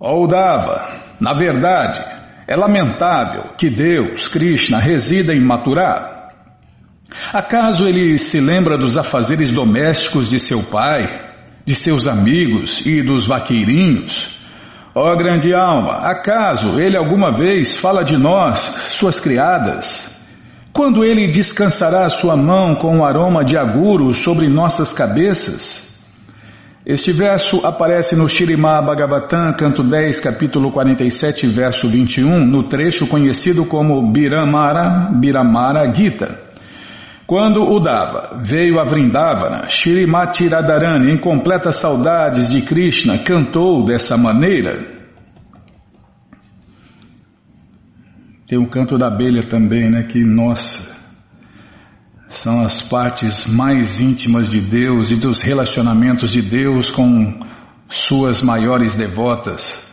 Oudava, na verdade, é lamentável que Deus, Krishna, resida em Mathura. Acaso ele se lembra dos afazeres domésticos de seu pai, de seus amigos e dos vaqueirinhos? Ó oh, grande alma, acaso ele alguma vez fala de nós, suas criadas? Quando ele descansará sua mão com o aroma de aguro sobre nossas cabeças? Este verso aparece no Shirimá Bhagavatam, canto 10, capítulo 47, verso 21, no trecho conhecido como Biramara, Biramara Gita. Quando Udava veio a Vrindavana, Shirimati Radharani, em completas saudades de Krishna, cantou dessa maneira. Tem o canto da abelha também, né? Que, nossa, são as partes mais íntimas de Deus e dos relacionamentos de Deus com suas maiores devotas.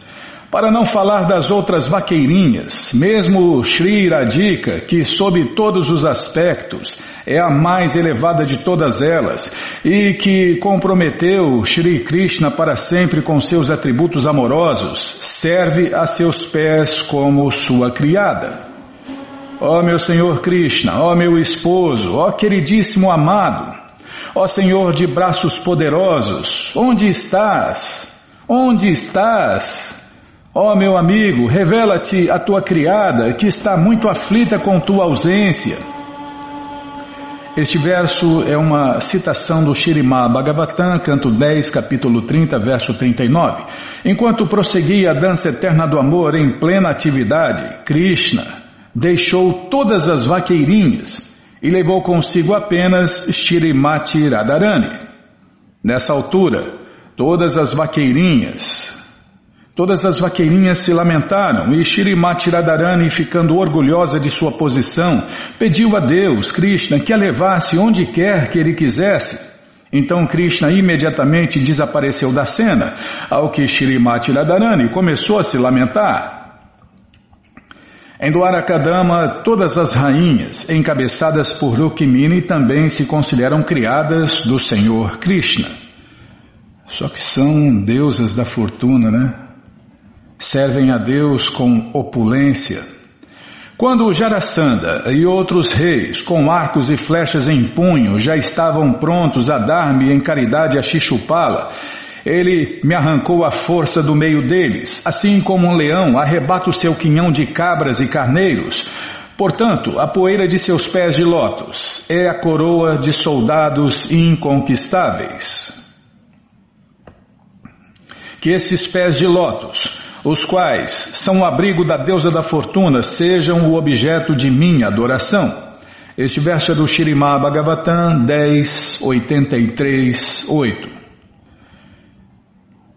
Para não falar das outras vaqueirinhas, mesmo Sri Radhika, que sob todos os aspectos é a mais elevada de todas elas e que comprometeu Sri Krishna para sempre com seus atributos amorosos, serve a seus pés como sua criada. Ó meu Senhor Krishna, ó meu esposo, ó queridíssimo amado, ó Senhor de braços poderosos, onde estás? Onde estás? Ó meu amigo, revela-te a tua criada que está muito aflita com tua ausência. Este verso é uma citação do Shirimá Bhagavatam, canto 10, capítulo 30, verso 39. Enquanto prosseguia a dança eterna do amor em plena atividade, Krishna deixou todas as vaqueirinhas e levou consigo apenas Shirimati Radharani. Nessa altura, todas as vaqueirinhas, Todas as vaqueirinhas se lamentaram e Shirimati Radharani, ficando orgulhosa de sua posição, pediu a Deus, Krishna, que a levasse onde quer que ele quisesse. Então Krishna imediatamente desapareceu da cena, ao que Shirimati Radharani começou a se lamentar. Em Dwarakadama, todas as rainhas, encabeçadas por Rukmini, também se consideram criadas do Senhor Krishna. Só que são deusas da fortuna, né? servem a Deus com opulência. Quando Jarasanda e outros reis, com arcos e flechas em punho, já estavam prontos a dar-me em caridade a Xixupala, ele me arrancou a força do meio deles, assim como um leão arrebata o seu quinhão de cabras e carneiros. Portanto, a poeira de seus pés de lótus é a coroa de soldados inconquistáveis. Que esses pés de lótus os quais são o abrigo da deusa da fortuna, sejam o objeto de minha adoração. Este verso é do Shirimá Bhagavatam 10, 83, 8.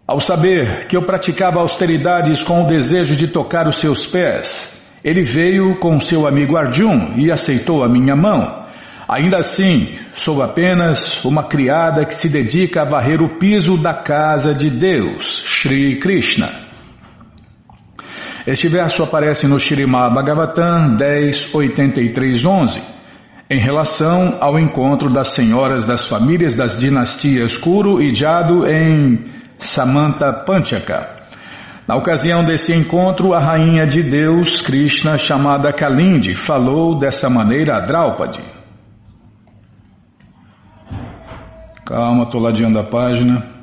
Ao saber que eu praticava austeridades com o desejo de tocar os seus pés, ele veio com seu amigo Arjun e aceitou a minha mão. Ainda assim, sou apenas uma criada que se dedica a varrer o piso da casa de Deus, Sri Krishna. Este verso aparece no Shirimá Bhagavatam 10.83.11, em relação ao encontro das senhoras das famílias das dinastias Kuru e Jadu em Samanta Panchaka. Na ocasião desse encontro, a rainha de Deus, Krishna, chamada Kalindi, falou dessa maneira a Draupadi. Calma, estou ladeando a página.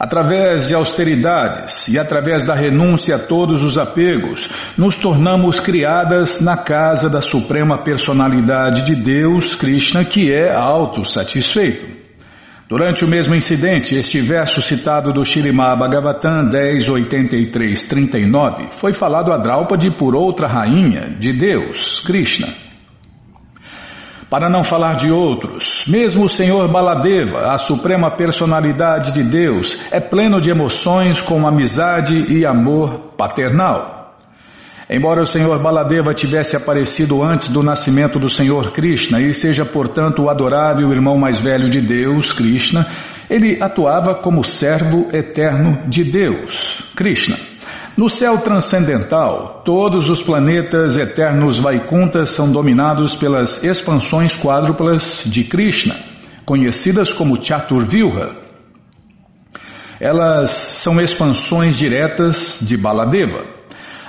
Através de austeridades e através da renúncia a todos os apegos, nos tornamos criadas na casa da suprema personalidade de Deus, Krishna, que é autossatisfeito. Durante o mesmo incidente, este verso citado do Shirimá Bhagavatam 10.83.39 foi falado a Draupadi por outra rainha de Deus, Krishna. Para não falar de outros, mesmo o Senhor Baladeva, a suprema personalidade de Deus, é pleno de emoções com amizade e amor paternal. Embora o Senhor Baladeva tivesse aparecido antes do nascimento do Senhor Krishna e seja, portanto, o adorável irmão mais velho de Deus, Krishna, ele atuava como servo eterno de Deus, Krishna. No céu transcendental, todos os planetas eternos Vaikuntas são dominados pelas expansões quádruplas de Krishna, conhecidas como Chaturvyuha. Elas são expansões diretas de Baladeva.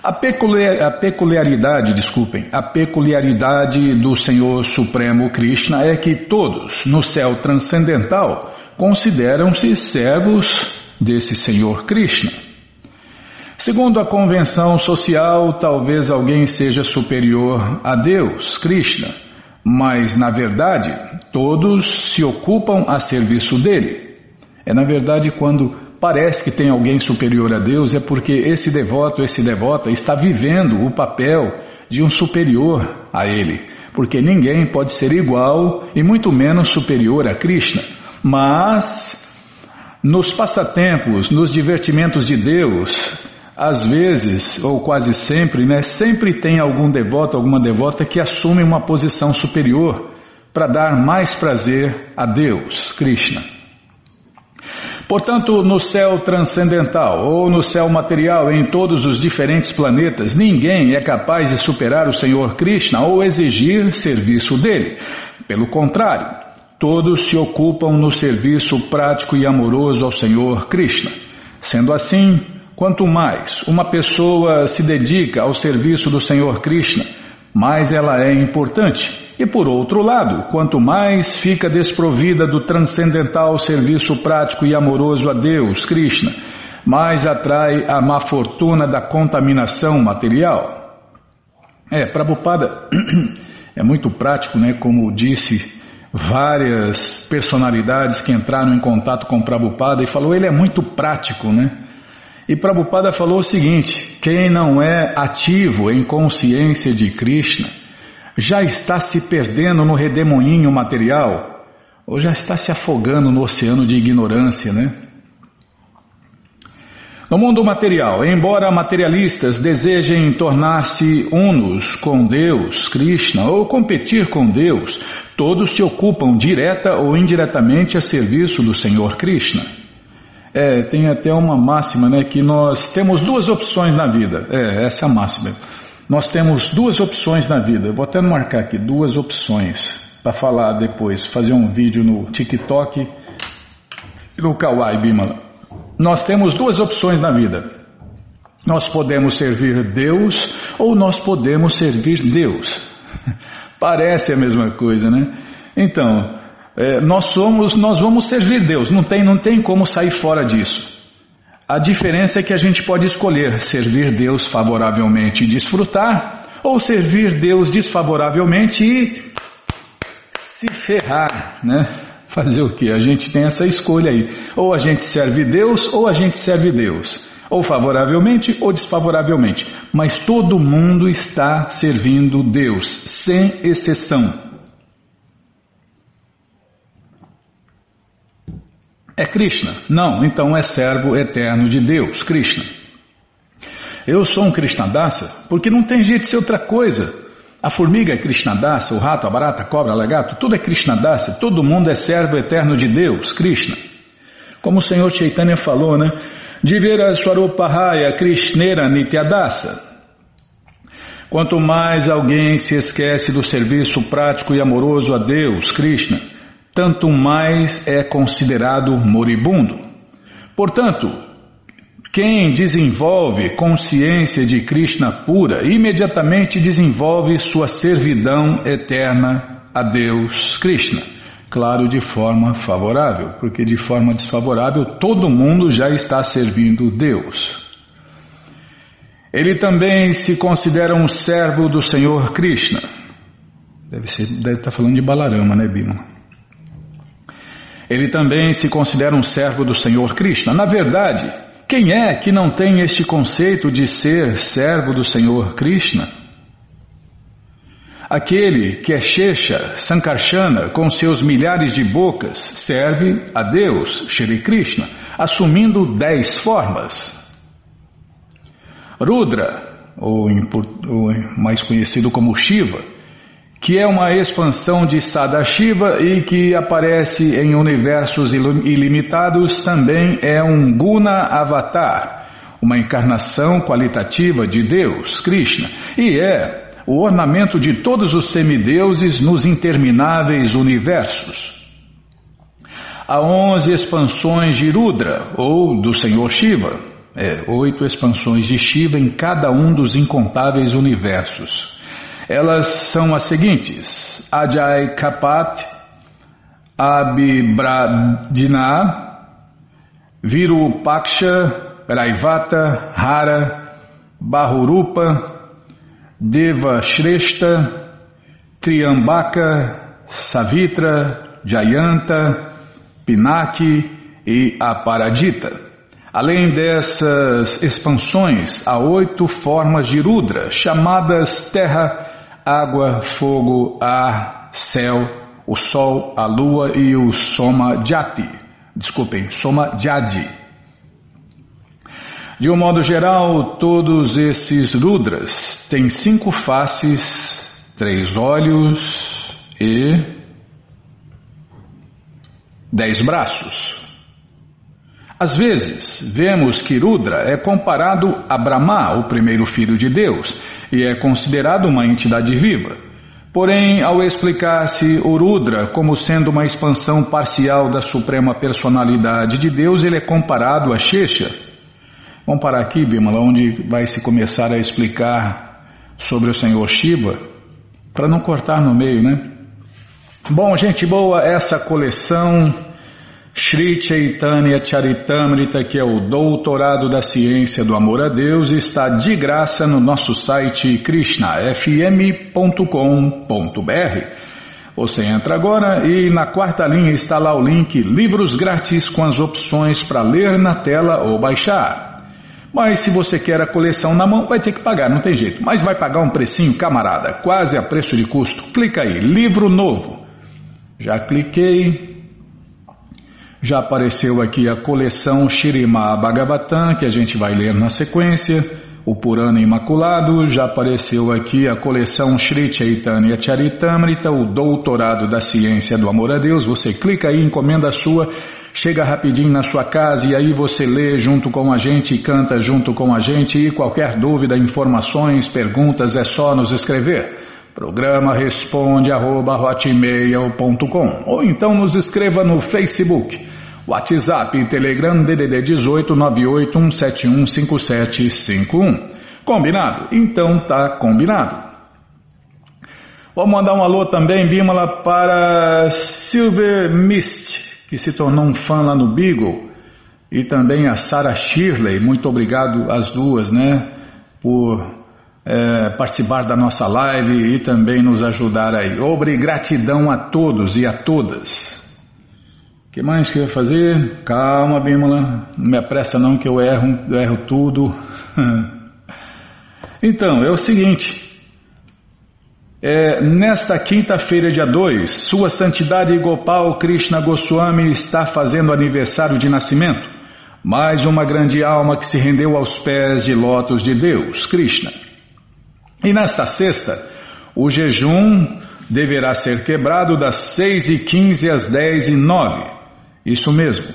A, peculiar, a peculiaridade, desculpem, a peculiaridade do Senhor Supremo Krishna é que todos no céu transcendental consideram-se servos desse Senhor Krishna. Segundo a convenção social, talvez alguém seja superior a Deus, Krishna, mas na verdade todos se ocupam a serviço dele. É na verdade quando parece que tem alguém superior a Deus, é porque esse devoto, esse devota está vivendo o papel de um superior a ele. Porque ninguém pode ser igual e muito menos superior a Krishna. Mas nos passatempos, nos divertimentos de Deus, às vezes, ou quase sempre, né, sempre tem algum devoto, alguma devota que assume uma posição superior para dar mais prazer a Deus, Krishna. Portanto, no céu transcendental ou no céu material, em todos os diferentes planetas, ninguém é capaz de superar o Senhor Krishna ou exigir serviço dele. Pelo contrário, todos se ocupam no serviço prático e amoroso ao Senhor Krishna. Sendo assim, quanto mais uma pessoa se dedica ao serviço do Senhor Krishna, mais ela é importante. E por outro lado, quanto mais fica desprovida do transcendental serviço prático e amoroso a Deus, Krishna, mais atrai a má fortuna da contaminação material. É, Prabhupada é muito prático, né? Como disse várias personalidades que entraram em contato com Prabhupada e falou, ele é muito prático, né? E Prabhupada falou o seguinte: quem não é ativo em consciência de Krishna já está se perdendo no redemoinho material ou já está se afogando no oceano de ignorância, né? No mundo material, embora materialistas desejem tornar-se unos com Deus, Krishna, ou competir com Deus, todos se ocupam direta ou indiretamente a serviço do Senhor Krishna. É, tem até uma máxima, né, que nós temos duas opções na vida. É, essa é a máxima. Nós temos duas opções na vida. Eu vou até marcar aqui duas opções para falar depois, fazer um vídeo no TikTok e no Kawaii Bimala. Nós temos duas opções na vida. Nós podemos servir Deus ou nós podemos servir Deus. Parece a mesma coisa, né? Então, é, nós somos, nós vamos servir Deus, não tem, não tem como sair fora disso. A diferença é que a gente pode escolher servir Deus favoravelmente e desfrutar, ou servir Deus desfavoravelmente e se ferrar, né? Fazer o que? A gente tem essa escolha aí. Ou a gente serve Deus, ou a gente serve Deus. Ou favoravelmente ou desfavoravelmente. Mas todo mundo está servindo Deus, sem exceção. É Krishna? Não, então é servo eterno de Deus, Krishna. Eu sou um Krishnadasa porque não tem jeito de ser outra coisa. A formiga é Krishnadasa, o rato, a barata, a cobra, a lagarto, tudo é Krishnadasa, todo mundo é servo eterno de Deus, Krishna. Como o Senhor Chaitanya falou, né? Divera Swarupahaya Krishnera Nityadasa. Quanto mais alguém se esquece do serviço prático e amoroso a Deus, Krishna, tanto mais é considerado moribundo. Portanto, quem desenvolve consciência de Krishna pura, imediatamente desenvolve sua servidão eterna a Deus Krishna. Claro, de forma favorável, porque de forma desfavorável todo mundo já está servindo Deus. Ele também se considera um servo do Senhor Krishna. Deve, ser, deve estar falando de Balarama, né, Bima? Ele também se considera um servo do Senhor Krishna. Na verdade, quem é que não tem este conceito de ser servo do Senhor Krishna? Aquele que é Shesha, Sankarsana, com seus milhares de bocas, serve a Deus, Shri Krishna, assumindo dez formas. Rudra, ou, mais conhecido como Shiva, que é uma expansão de Sadashiva e que aparece em universos ilimitados, também é um Guna Avatar, uma encarnação qualitativa de Deus, Krishna, e é o ornamento de todos os semideuses nos intermináveis universos. a onze expansões de Rudra, ou do Senhor Shiva. É, oito expansões de Shiva em cada um dos incontáveis universos. Elas são as seguintes: Ajay Kapat, Abhibradina, Virupaksha, Raivata, Hara, Bahurupa, Deva Shrestha, Triambaka, Savitra, Jayanta, Pinaki e Aparadita. Além dessas expansões, há oito formas de Rudra, chamadas terra, água, fogo, ar, céu, o sol, a lua e o Soma Jati. Desculpem, Soma Jadi. De um modo geral, todos esses Rudras têm cinco faces, três olhos e dez braços. Às vezes, vemos que Rudra é comparado a Brahma, o primeiro filho de Deus, e é considerado uma entidade viva. Porém, ao explicar-se o Rudra como sendo uma expansão parcial da suprema personalidade de Deus, ele é comparado a Shesha. Vamos parar aqui, Bimala, onde vai se começar a explicar sobre o Senhor Shiva, para não cortar no meio, né? Bom, gente boa, essa coleção Sri Chaitanya Charitamrita, que é o Doutorado da Ciência do Amor a Deus, está de graça no nosso site krishnafm.com.br. Você entra agora e na quarta linha está lá o link Livros Grátis com as opções para ler na tela ou baixar. Mas se você quer a coleção na mão, vai ter que pagar, não tem jeito. Mas vai pagar um precinho, camarada, quase a preço de custo. Clica aí, livro novo. Já cliquei, já apareceu aqui a coleção Shirima Bhagavatam, que a gente vai ler na sequência, o Purana Imaculado, já apareceu aqui a coleção Sri Chaitanya Charitamrita, o Doutorado da Ciência do Amor a Deus. Você clica aí, encomenda a sua, chega rapidinho na sua casa e aí você lê junto com a gente e canta junto com a gente. E qualquer dúvida, informações, perguntas, é só nos escrever. Programa responde arroba, ou então nos escreva no Facebook WhatsApp e Telegram DDD 18 981715751. Combinado? Então tá combinado. Vou mandar um alô também, Bímola, para Silver Mist, que se tornou um fã lá no Beagle, e também a Sarah Shirley. Muito obrigado às duas, né, por é, participar da nossa live e também nos ajudar aí. Obrigratidão a todos e a todas que mais que eu ia fazer? Calma, Bímola, não me apressa não que eu erro, eu erro tudo. então, é o seguinte. É, nesta quinta-feira, dia 2, Sua Santidade Gopal Krishna Goswami está fazendo aniversário de nascimento. Mais uma grande alma que se rendeu aos pés de lótus de Deus, Krishna. E nesta sexta, o jejum deverá ser quebrado das 6 e 15 às 10 e 9 isso mesmo.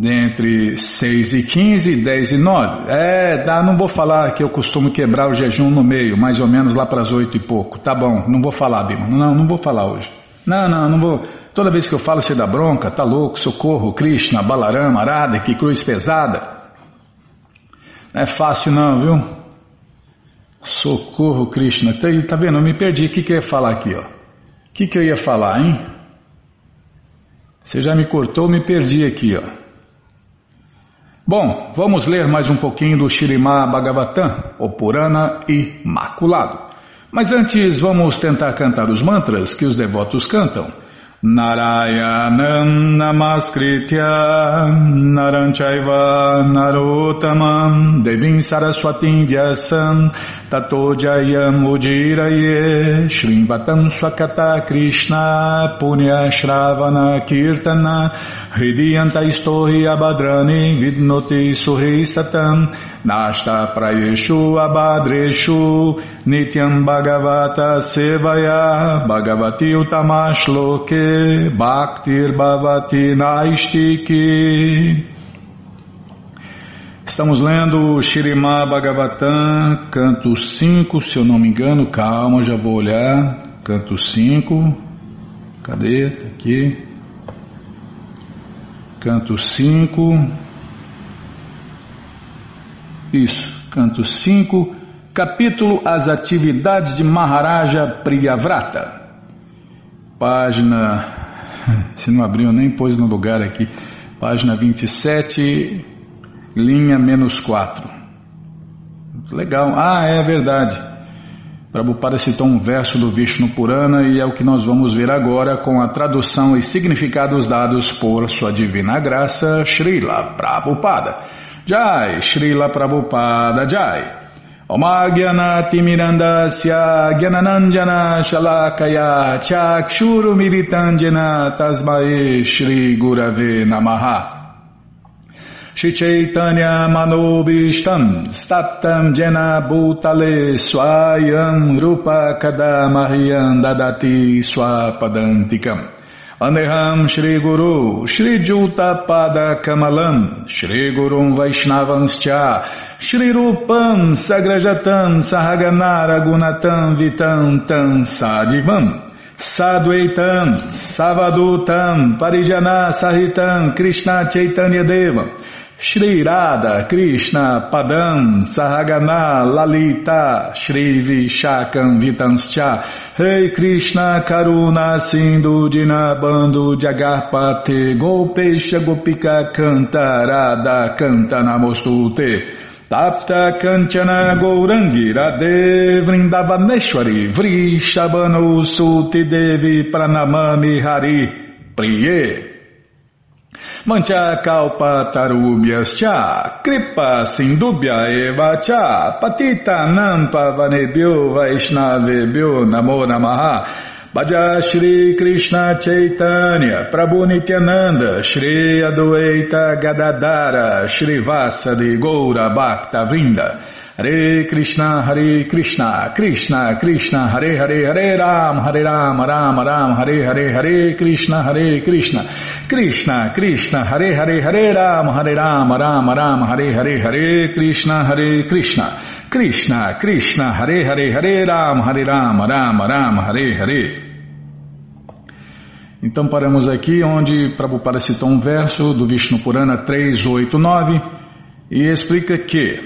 Entre 6 e 15, 10 e 9. É, tá, não vou falar que eu costumo quebrar o jejum no meio, mais ou menos lá para as 8 e pouco. Tá bom, não vou falar, Bima. Não, não vou falar hoje. Não, não, não vou. Toda vez que eu falo você dá bronca, tá louco, socorro, Krishna, Balarama, Arada, que cruz pesada. Não é fácil não, viu? Socorro, Krishna. Tá, tá vendo? Eu me perdi. O que, que eu ia falar aqui, ó? O que, que eu ia falar, hein? Você já me cortou, me perdi aqui, ó. Bom, vamos ler mais um pouquinho do Shirimá Bhagavatam, o Purana Imaculado. Mas antes vamos tentar cantar os mantras que os devotos cantam. Narayanam Namaskritya Naranchaiva Narotamam Devim Saraswatim Vyasam Tato Jayam Ujiraye Shrimvatam Swakata Krishna Punya Shravana Kirtana Hridiyanta Istohi Abadrani Vidnoti Suhi Satam Nashta Prayeshu Abadreshu Nityam Bhagavata Sevaya Bhagavati Utamashloke Bhaktir Bhavati Naistiki Estamos lendo Shirimá Bhagavatam, canto 5, se eu não me engano, calma, já vou olhar, canto 5, cadê? Tá aqui. canto 5. Isso, canto 5, capítulo As atividades de Maharaja Priyavrata. Página, se não abriu nem pôs no lugar aqui, página 27, linha menos 4. Legal, ah, é verdade. Prabhupada citou um verso do Vishnu Purana e é o que nós vamos ver agora com a tradução e significados dados por Sua Divina Graça, Srila Prabhupada. Jai, Srila Prabhupada Jai. Mirandasya Gyananandjana Shalakaya Chakshuru Militanjana Tasmae Shri Gurave Namaha Chaitanya Manobishtam Statam Jena Bhutale Swayam Rupa Kadamahyam Dadati Swapadantikam Aneham Shri Guru Shri Juta Pada Kamalam Shri Gurum Vaishnavanscha Shri Rupam Sagrajatam Sahaganara Gunatam Vitam Tam Sadivam Sadhuaitam Savadutam Parijana Sahitam Krishna Chaitanya Deva Shri Radha Krishna Padam Sahagana Lalita Shri Vishakam Vitanscha. Rei Krishna Karuna Sindhu Dinabando Jagarpate Gopesha Gopika Canta Radha Canta Namostute. Tapta Kanchana Gourangi Radhe Vrindavaneshwari Vrishabhanu Suti Devi Pranamami Hari Priye Mancha kalpa tarubhyas cha, kripa sindubhya eva cha, patita nampa vanebhyo vaishnavebhyo namo namaha. Bhaja Shri Krishna Chaitanya, Prabhu Nityananda, Shri Adwaita Gadadara, Shri Vasadi Goura Bhakta Vrinda. Hare Krishna, Hare Krishna, Krishna Krishna, Hare Hare, Hare Ram, Hare Ram, Ram Ram, Hare Hare, Hare Krishna, Hare Krishna, Krishna Krishna, Hare Hare, Hare Ram, Hare Ram, Ram Ram, Hare Hare, Hare Krishna, Hare Krishna, Krishna Krishna, Hare Hare, Hare Ram, Hare Ram, Ram Ram, Hare Hare. Então paramos aqui onde Prabhupada citou um verso do Vishnu Purana 389 e explica que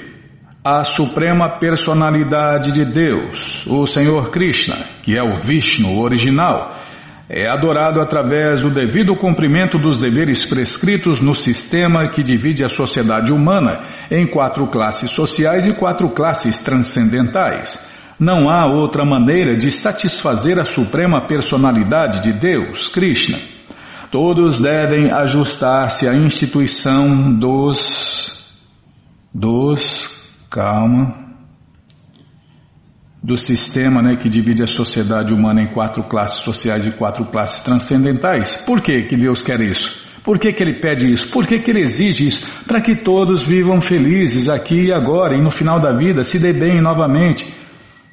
a suprema personalidade de Deus, o Senhor Krishna, que é o Vishnu original, é adorado através do devido cumprimento dos deveres prescritos no sistema que divide a sociedade humana em quatro classes sociais e quatro classes transcendentais. Não há outra maneira de satisfazer a suprema personalidade de Deus, Krishna. Todos devem ajustar-se à instituição dos dos calma, do sistema né, que divide a sociedade humana em quatro classes sociais e quatro classes transcendentais. Por que, que Deus quer isso? Por que, que Ele pede isso? Por que, que Ele exige isso? Para que todos vivam felizes aqui e agora e no final da vida se dê bem novamente.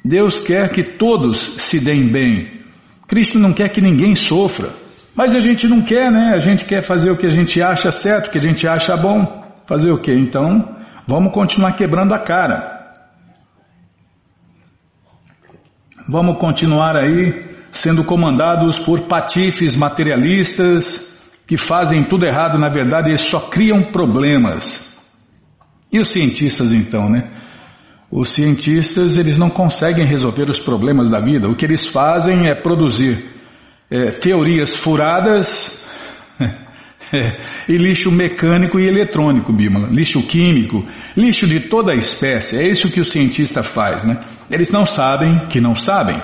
Deus quer que todos se deem bem. Cristo não quer que ninguém sofra. Mas a gente não quer, né? A gente quer fazer o que a gente acha certo, o que a gente acha bom. Fazer o que? Então, Vamos continuar quebrando a cara. Vamos continuar aí sendo comandados por patifes materialistas que fazem tudo errado, na verdade, eles só criam problemas. E os cientistas então, né? Os cientistas, eles não conseguem resolver os problemas da vida. O que eles fazem é produzir é, teorias furadas é, e lixo mecânico e eletrônico, Bímola. Lixo químico, lixo de toda a espécie. É isso que o cientista faz, né? Eles não sabem que não sabem.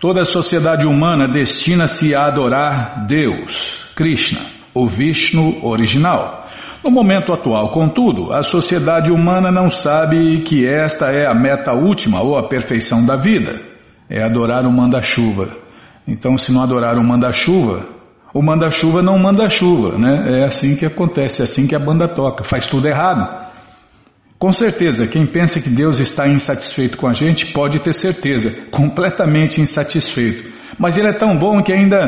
Toda a sociedade humana destina-se a adorar Deus, Krishna, o Vishnu original. No momento atual, contudo, a sociedade humana não sabe que esta é a meta última ou a perfeição da vida. É adorar o manda-chuva. Então, se não adorar o manda-chuva, o manda-chuva não manda chuva, né? É assim que acontece, é assim que a banda toca, faz tudo errado. Com certeza, quem pensa que Deus está insatisfeito com a gente pode ter certeza, completamente insatisfeito. Mas Ele é tão bom que ainda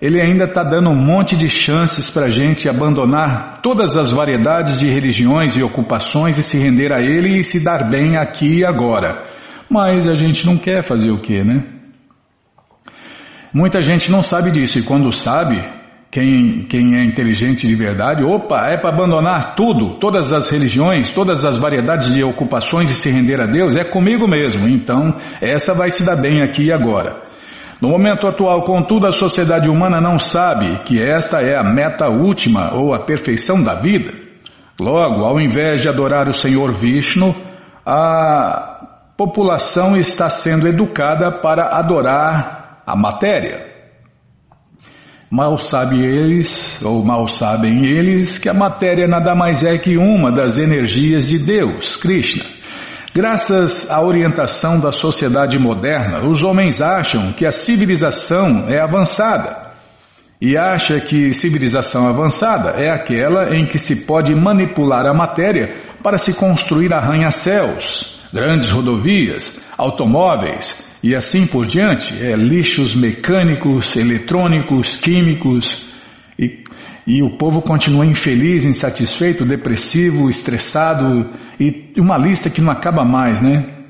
Ele ainda está dando um monte de chances para a gente abandonar todas as variedades de religiões e ocupações e se render a Ele e se dar bem aqui e agora. Mas a gente não quer fazer o quê, né? Muita gente não sabe disso e quando sabe, quem, quem é inteligente de verdade, opa, é para abandonar tudo, todas as religiões, todas as variedades de ocupações e se render a Deus, é comigo mesmo. Então, essa vai se dar bem aqui e agora. No momento atual, contudo, a sociedade humana não sabe que esta é a meta última ou a perfeição da vida. Logo, ao invés de adorar o Senhor Vishnu, a população está sendo educada para adorar a matéria. Mal sabem eles, ou mal sabem eles, que a matéria nada mais é que uma das energias de Deus, Krishna. Graças à orientação da sociedade moderna, os homens acham que a civilização é avançada. E acha que civilização avançada é aquela em que se pode manipular a matéria para se construir arranha-céus, grandes rodovias, automóveis, e assim por diante, é, lixos mecânicos, eletrônicos, químicos, e, e o povo continua infeliz, insatisfeito, depressivo, estressado, e uma lista que não acaba mais, né?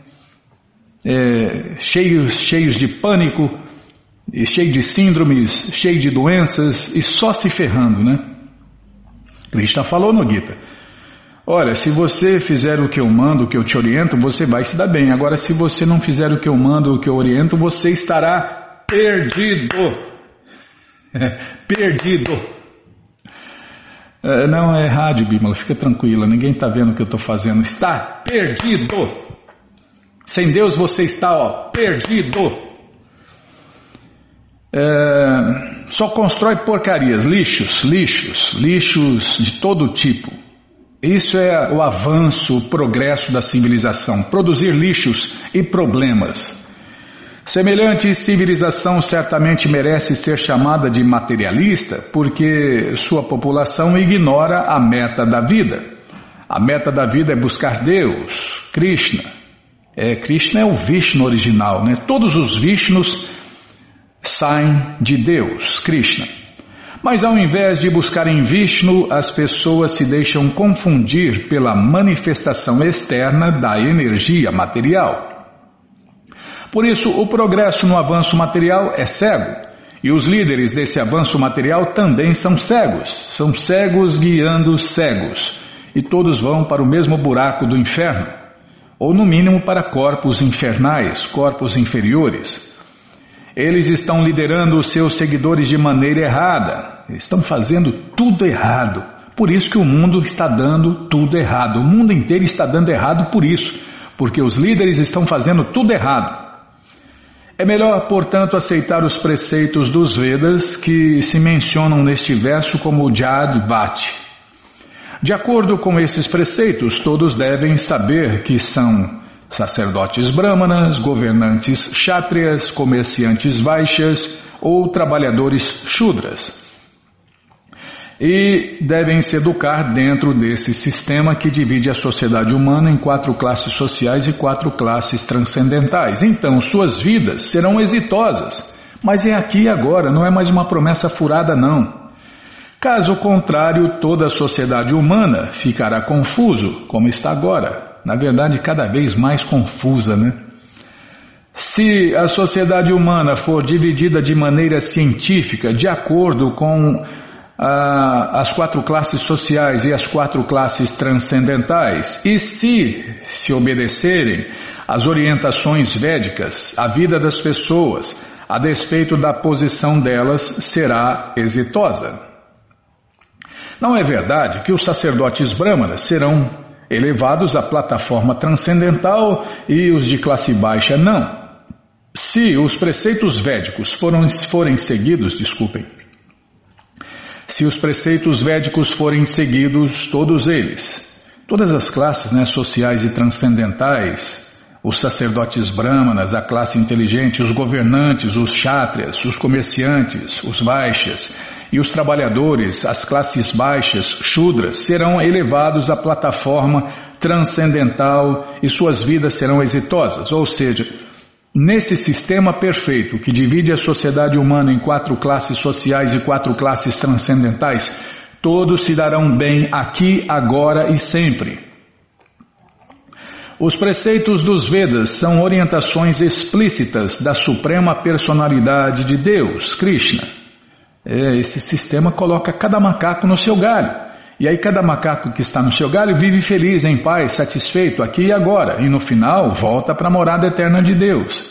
É, cheios, cheios de pânico, e cheio de síndromes, cheio de doenças, e só se ferrando, né? Krishna falou no Gita. Olha, se você fizer o que eu mando, o que eu te oriento, você vai se dar bem. Agora, se você não fizer o que eu mando, o que eu oriento, você estará perdido. perdido. É, não é rádio, Bímola, fica tranquila, ninguém está vendo o que eu estou fazendo. Está perdido. Sem Deus você está, ó, perdido. É, só constrói porcarias, lixos, lixos, lixos de todo tipo. Isso é o avanço, o progresso da civilização, produzir lixos e problemas. Semelhante civilização certamente merece ser chamada de materialista porque sua população ignora a meta da vida. A meta da vida é buscar Deus, Krishna. É, Krishna é o Vishnu original, né? Todos os Vishnus saem de Deus, Krishna. Mas ao invés de buscarem Vishnu, as pessoas se deixam confundir pela manifestação externa da energia material. Por isso, o progresso no avanço material é cego. E os líderes desse avanço material também são cegos. São cegos guiando cegos. E todos vão para o mesmo buraco do inferno. Ou, no mínimo, para corpos infernais, corpos inferiores. Eles estão liderando os seus seguidores de maneira errada, estão fazendo tudo errado. Por isso que o mundo está dando tudo errado. O mundo inteiro está dando errado por isso, porque os líderes estão fazendo tudo errado. É melhor, portanto, aceitar os preceitos dos Vedas que se mencionam neste verso como Jad Vati. De acordo com esses preceitos, todos devem saber que são sacerdotes brahmanas, governantes chátrias, comerciantes vaixas ou trabalhadores shudras. E devem se educar dentro desse sistema que divide a sociedade humana em quatro classes sociais e quatro classes transcendentais. Então, suas vidas serão exitosas. Mas é aqui e agora, não é mais uma promessa furada, não. Caso contrário, toda a sociedade humana ficará confuso, como está agora na verdade, cada vez mais confusa, né? Se a sociedade humana for dividida de maneira científica, de acordo com as quatro classes sociais e as quatro classes transcendentais, e se se obedecerem às orientações védicas, a vida das pessoas, a despeito da posição delas, será exitosa. Não é verdade que os sacerdotes brahmanas serão elevados à plataforma transcendental e os de classe baixa não. Se os preceitos védicos foram, forem seguidos, desculpem, se os preceitos védicos forem seguidos, todos eles, todas as classes né, sociais e transcendentais, os sacerdotes brahmanas, a classe inteligente, os governantes, os chátrias, os comerciantes, os vaixas, e os trabalhadores, as classes baixas, chudras, serão elevados à plataforma transcendental e suas vidas serão exitosas. Ou seja, nesse sistema perfeito que divide a sociedade humana em quatro classes sociais e quatro classes transcendentais, todos se darão bem aqui, agora e sempre. Os preceitos dos Vedas são orientações explícitas da suprema personalidade de Deus, Krishna. É, esse sistema coloca cada macaco no seu galho. E aí cada macaco que está no seu galho vive feliz, em paz, satisfeito aqui e agora, e no final volta para a morada eterna de Deus.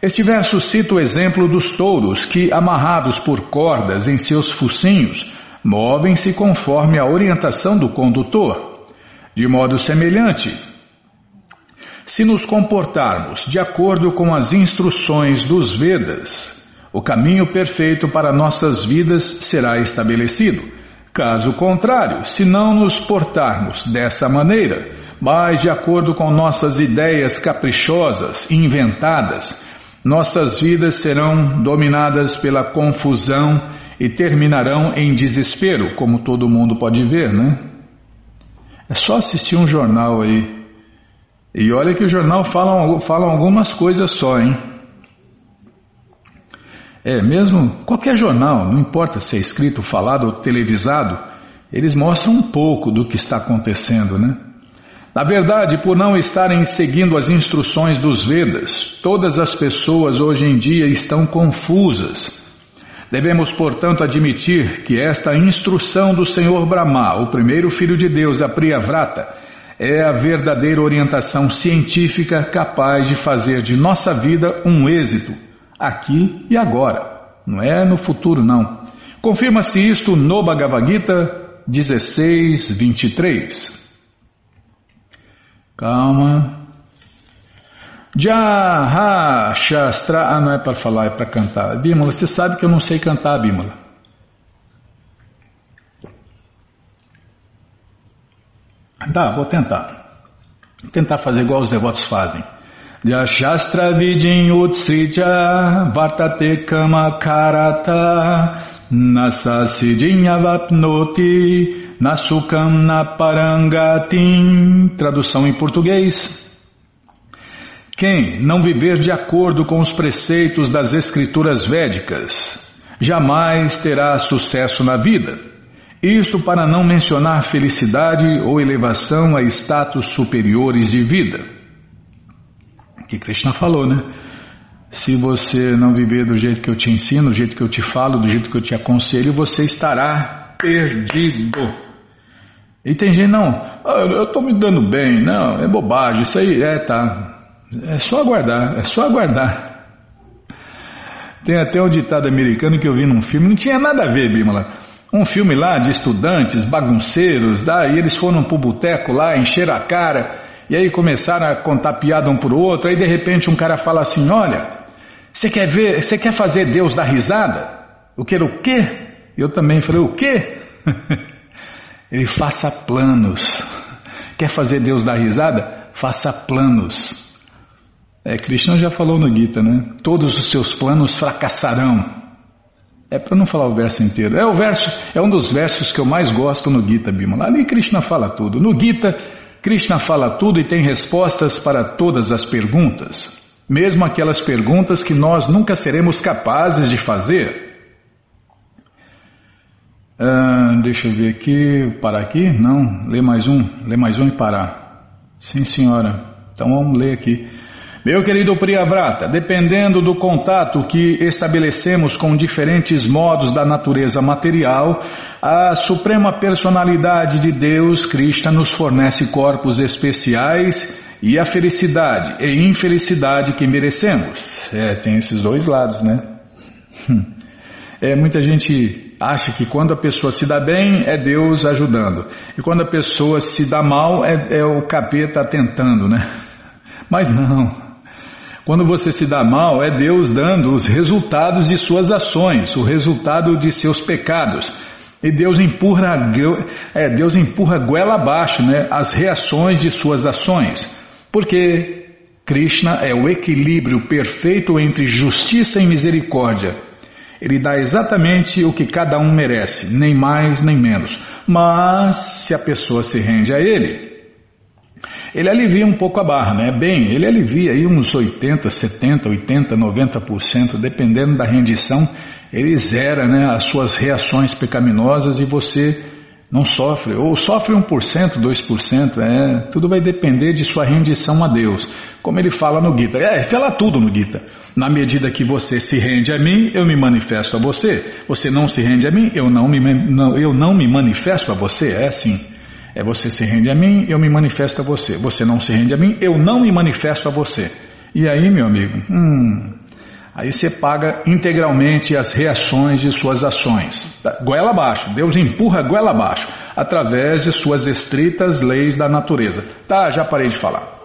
Este verso cita o exemplo dos touros que, amarrados por cordas em seus focinhos, movem-se conforme a orientação do condutor. De modo semelhante, se nos comportarmos de acordo com as instruções dos Vedas, o caminho perfeito para nossas vidas será estabelecido. Caso contrário, se não nos portarmos dessa maneira, mas de acordo com nossas ideias caprichosas, inventadas, nossas vidas serão dominadas pela confusão e terminarão em desespero, como todo mundo pode ver, né? É só assistir um jornal aí. E olha que o jornal fala, fala algumas coisas só, hein? É, mesmo qualquer jornal, não importa se é escrito, falado ou televisado, eles mostram um pouco do que está acontecendo, né? Na verdade, por não estarem seguindo as instruções dos Vedas, todas as pessoas hoje em dia estão confusas. Devemos, portanto, admitir que esta instrução do Senhor Brahma, o primeiro filho de Deus, a Priyavrata, é a verdadeira orientação científica capaz de fazer de nossa vida um êxito, aqui e agora. Não é no futuro, não. Confirma-se isto no Bhagavad Gita 16, 23. Calma. Jaha Shastra. Ah, não é para falar, é para cantar. Bímola, você sabe que eu não sei cantar, Bímola. Tá, vou tentar. Vou tentar fazer igual os devotos fazem. Shastra Vidin Utsrija Vartate Kama Karata Nasasidin Avapnoti Nasukam Naparangatim. Tradução em português. Quem não viver de acordo com os preceitos das escrituras védicas jamais terá sucesso na vida. Isto para não mencionar felicidade ou elevação a status superiores de vida. Que Krishna falou, né? Se você não viver do jeito que eu te ensino, do jeito que eu te falo, do jeito que eu te aconselho, você estará perdido. E tem gente, não, ah, eu estou me dando bem, não, é bobagem, isso aí, é, tá. É só aguardar, é só aguardar. Tem até um ditado americano que eu vi num filme, não tinha nada a ver, Bímola. Um filme lá de estudantes, bagunceiros, daí eles foram pro boteco lá, encheram a cara, e aí começaram a contar piada um pro outro, aí de repente um cara fala assim, olha, você quer ver, você quer fazer Deus dar risada? Eu quero o quê? Eu também falei, o quê? Ele faça planos. Quer fazer Deus dar risada? Faça planos. É, Krishna já falou no Gita, né? Todos os seus planos fracassarão. É para não falar o verso inteiro. É o verso, é um dos versos que eu mais gosto no Gita Bimala. Ali Krishna fala tudo. No Gita, Krishna fala tudo e tem respostas para todas as perguntas, mesmo aquelas perguntas que nós nunca seremos capazes de fazer. Uh, deixa eu ver aqui, parar aqui? Não, lê mais um, lê mais um e parar. Sim, senhora. Então vamos ler aqui. Meu querido Priyavrata, dependendo do contato que estabelecemos com diferentes modos da natureza material, a Suprema Personalidade de Deus, Krishna, nos fornece corpos especiais e a felicidade e infelicidade que merecemos. É, tem esses dois lados, né? É, muita gente acha que quando a pessoa se dá bem é Deus ajudando, e quando a pessoa se dá mal é, é o capeta tentando, né? Mas não. Quando você se dá mal, é Deus dando os resultados de suas ações, o resultado de seus pecados. E Deus empurra, é, Deus empurra goela abaixo né, as reações de suas ações. Porque Krishna é o equilíbrio perfeito entre justiça e misericórdia. Ele dá exatamente o que cada um merece, nem mais nem menos. Mas se a pessoa se rende a ele, ele alivia um pouco a barra, né? Bem, ele alivia aí uns 80, 70, 80, 90%, dependendo da rendição, ele zera né, as suas reações pecaminosas e você Não sofre, ou sofre 1%, 2%, é, tudo vai depender de sua rendição a Deus. Como ele fala no Gita, é, fala tudo no Gita. Na medida que você se rende a mim, eu me manifesto a você. Você não se rende a mim, eu não me, não, eu não me manifesto a você. É assim. É você se rende a mim, eu me manifesto a você. Você não se rende a mim, eu não me manifesto a você. E aí, meu amigo, hum, Aí você paga integralmente as reações de suas ações. Tá, goela abaixo, Deus empurra goela abaixo, através de suas estritas leis da natureza. Tá, já parei de falar.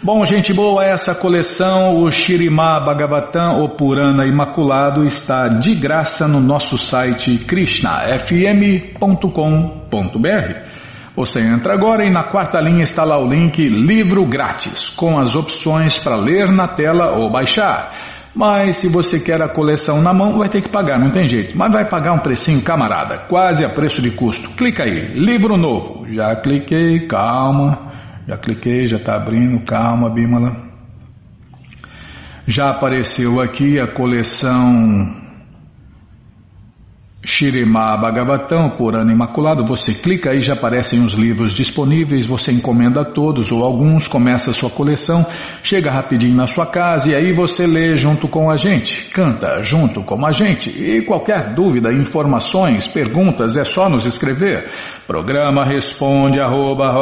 Bom, gente boa, essa coleção, o Shirimá Bhagavatam, o Purana Imaculado, está de graça no nosso site krishnafm.com.br. Você entra agora e na quarta linha está lá o link Livro Grátis, com as opções para ler na tela ou baixar. Mas se você quer a coleção na mão, vai ter que pagar, não tem jeito. Mas vai pagar um precinho camarada, quase a preço de custo. Clica aí, livro novo. Já cliquei, calma. Já cliquei, já está abrindo, calma, Bímola. Já apareceu aqui a coleção Shirima Bhagavatam, por ano imaculado, você clica aí, já aparecem os livros disponíveis, você encomenda todos ou alguns, começa a sua coleção, chega rapidinho na sua casa e aí você lê junto com a gente, canta junto com a gente. E qualquer dúvida, informações, perguntas, é só nos escrever. Programa responde arroba,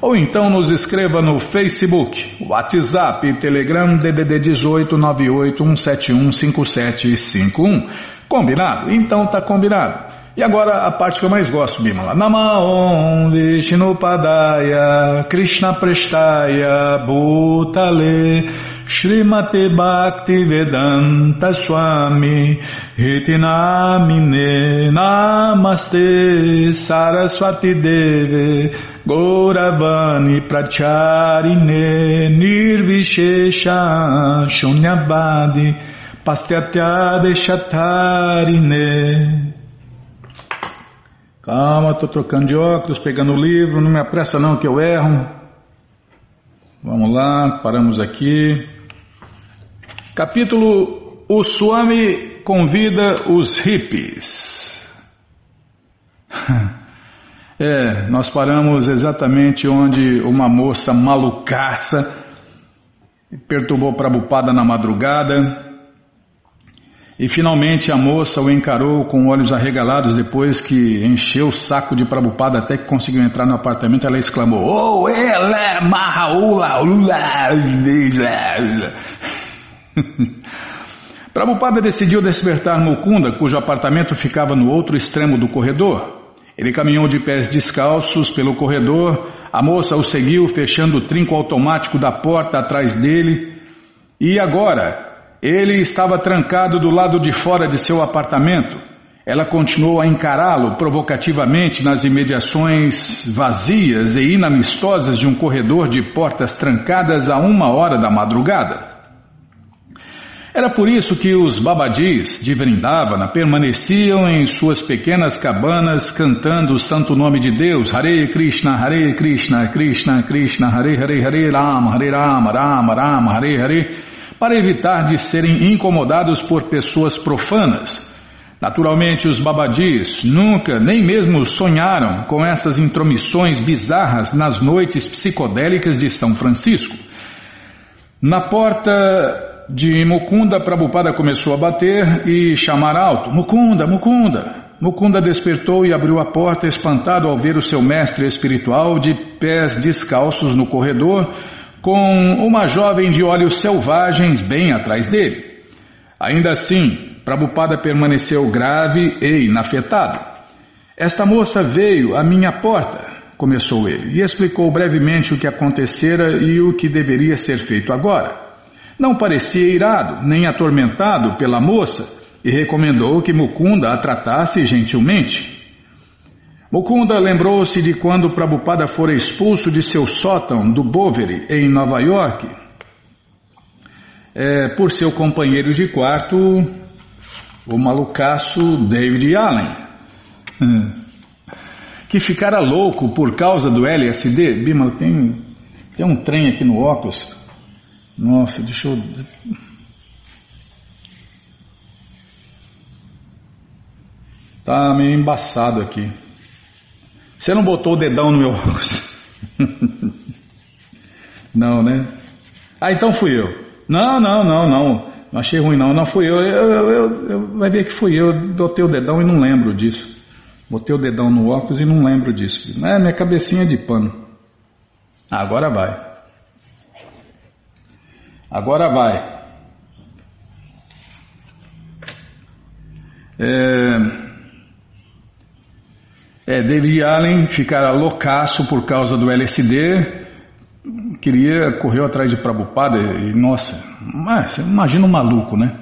ou então nos escreva no Facebook, WhatsApp, Telegram, DDD 18 981715751. Combinado? Então tá combinado. E agora a parte que eu mais gosto, Bimala. Namaon Vishnupadaya Krishna Prestaya Bhutale Srimate Bhakti Vedanta Swami Hitinamine Namaste Saraswati Deve Gauravani Pracharine Nirvishesha Shunyabadi Pastyatya Deshatarine Calma, estou trocando de óculos, pegando o livro, não me apressa não que eu erro. Vamos lá, paramos aqui. Capítulo O Swami convida os hippies. É, nós paramos exatamente onde uma moça malucaça perturbou Prabhupada na madrugada. E finalmente a moça o encarou com olhos arregalados depois que encheu o saco de Prabhupada até que conseguiu entrar no apartamento. Ela exclamou: Oh, ela é Mahaula! Prabhupada decidiu despertar Mukunda, cujo apartamento ficava no outro extremo do corredor. Ele caminhou de pés descalços pelo corredor, a moça o seguiu, fechando o trinco automático da porta atrás dele. E agora, ele estava trancado do lado de fora de seu apartamento. Ela continuou a encará-lo provocativamente nas imediações vazias e inamistosas de um corredor de portas trancadas a uma hora da madrugada. Era por isso que os babadis de Vrindavana permaneciam em suas pequenas cabanas cantando o santo nome de Deus, Hare Krishna, Hare Krishna, Krishna Krishna, Hare Hare, Hare Rama, Hare Rama, Rama Rama, Hare Hare, para evitar de serem incomodados por pessoas profanas. Naturalmente, os babadis nunca, nem mesmo sonharam com essas intromissões bizarras nas noites psicodélicas de São Francisco. Na porta de Mukunda, Prabhupada começou a bater e chamar alto: Mukunda, Mukunda! Mukunda despertou e abriu a porta, espantado ao ver o seu mestre espiritual de pés descalços no corredor, com uma jovem de olhos selvagens bem atrás dele. Ainda assim, Prabhupada permaneceu grave e inafetado. Esta moça veio à minha porta, começou ele, e explicou brevemente o que acontecera e o que deveria ser feito agora. Não parecia irado nem atormentado pela moça e recomendou que Mukunda a tratasse gentilmente. Mukunda lembrou-se de quando Prabhupada fora expulso de seu sótão do Boveri, em Nova York, é, por seu companheiro de quarto, o malucaço David Allen, que ficara louco por causa do LSD. Bima, tem, tem um trem aqui no óculos. Nossa, deixa eu. Tá meio embaçado aqui. Você não botou o dedão no meu óculos? não, né? Ah, então fui eu. Não, não, não, não. Não achei ruim não, não fui eu. Eu, eu, eu, eu. Vai ver que fui eu. Botei o dedão e não lembro disso. Botei o dedão no óculos e não lembro disso. É minha cabecinha de pano. Agora vai. Agora vai. É, é, David Allen ficara loucaço por causa do LSD, queria, correu atrás de Prabhupada e, nossa, mas, imagina um maluco, né?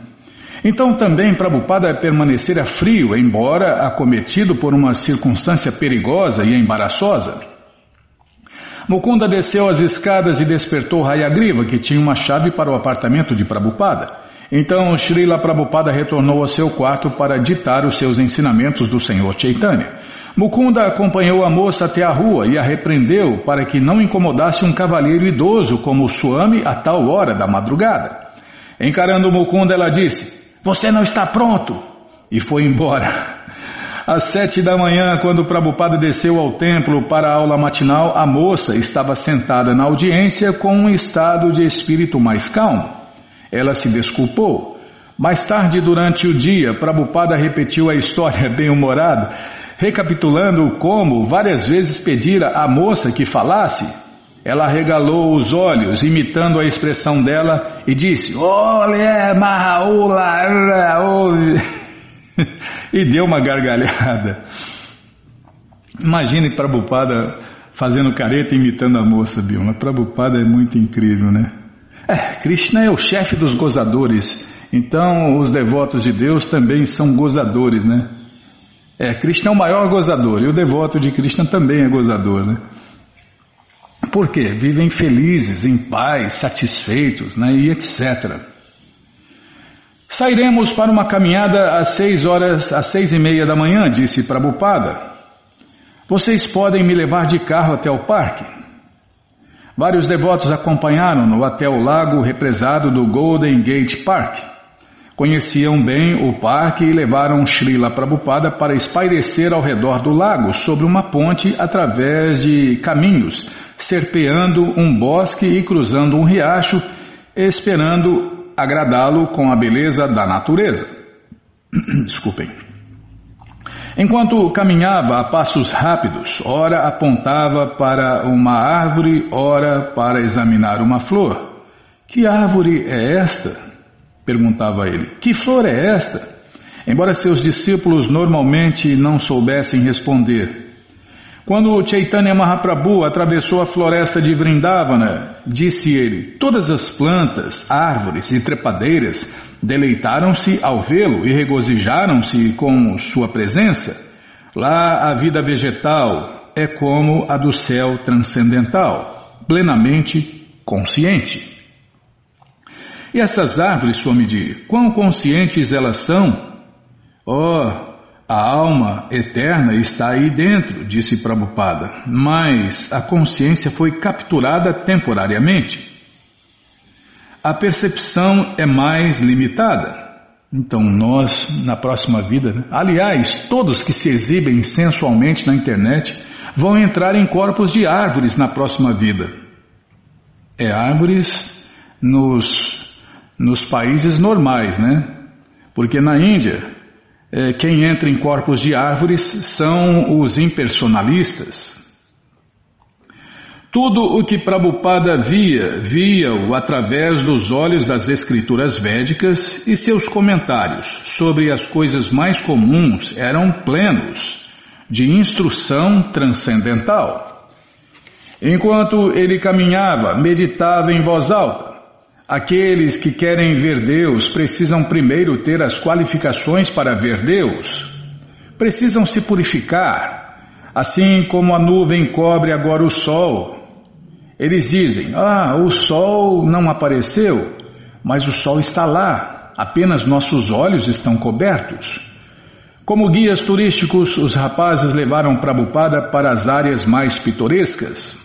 Então também Prabhupada permanecera frio, embora acometido por uma circunstância perigosa e embaraçosa. Mukunda desceu as escadas e despertou Hayagriva, que tinha uma chave para o apartamento de Prabhupada. Então Srila Prabhupada retornou ao seu quarto para ditar os seus ensinamentos do Senhor Chaitanya. Mukunda acompanhou a moça até a rua e a repreendeu para que não incomodasse um cavalheiro idoso como o Swami a tal hora da madrugada. Encarando Mukunda, ela disse: Você não está pronto! E foi embora. Às sete da manhã, quando Prabhupada desceu ao templo para a aula matinal, a moça estava sentada na audiência com um estado de espírito mais calmo. Ela se desculpou. Mais tarde, durante o dia, Prabhupada repetiu a história bem-humorado, recapitulando como várias vezes pedira à moça que falasse. Ela regalou os olhos, imitando a expressão dela, e disse: Olé, Mahaula, e deu uma gargalhada. Imagine Prabhupada fazendo careta imitando a moça, Bilma. Prabhupada é muito incrível, né? É, Krishna é o chefe dos gozadores, então os devotos de Deus também são gozadores, né? É, Krishna é o maior gozador e o devoto de Krishna também é gozador, né? Por quê? Vivem felizes, em paz, satisfeitos, né? E etc. Sairemos para uma caminhada às seis horas, às seis e meia da manhã, disse Prabhupada. Vocês podem me levar de carro até o parque. Vários devotos acompanharam-no até o lago represado do Golden Gate Park. Conheciam bem o parque e levaram Srila Prabhupada para espairecer ao redor do lago, sobre uma ponte através de caminhos, serpeando um bosque e cruzando um riacho, esperando agradá-lo com a beleza da natureza. Desculpem. Enquanto caminhava a passos rápidos, ora apontava para uma árvore, ora para examinar uma flor. Que árvore é esta? perguntava ele. Que flor é esta? Embora seus discípulos normalmente não soubessem responder, quando Chaitanya Mahaprabhu atravessou a floresta de Vrindavana, disse ele: Todas as plantas, árvores e trepadeiras deleitaram-se ao vê-lo e regozijaram-se com sua presença. Lá a vida vegetal é como a do céu transcendental, plenamente consciente. E essas árvores, Swamiji, quão conscientes elas são? Oh, a alma eterna está aí dentro, disse Prabhupada, mas a consciência foi capturada temporariamente. A percepção é mais limitada. Então, nós, na próxima vida, né? aliás, todos que se exibem sensualmente na internet vão entrar em corpos de árvores na próxima vida. É árvores nos, nos países normais, né? Porque na Índia, quem entra em corpos de árvores são os impersonalistas. Tudo o que Prabhupada via, via-o através dos olhos das escrituras védicas e seus comentários sobre as coisas mais comuns eram plenos de instrução transcendental. Enquanto ele caminhava, meditava em voz alta. Aqueles que querem ver Deus precisam primeiro ter as qualificações para ver Deus. Precisam se purificar, assim como a nuvem cobre agora o sol. Eles dizem: Ah, o sol não apareceu, mas o sol está lá, apenas nossos olhos estão cobertos. Como guias turísticos, os rapazes levaram Prabhupada para as áreas mais pitorescas.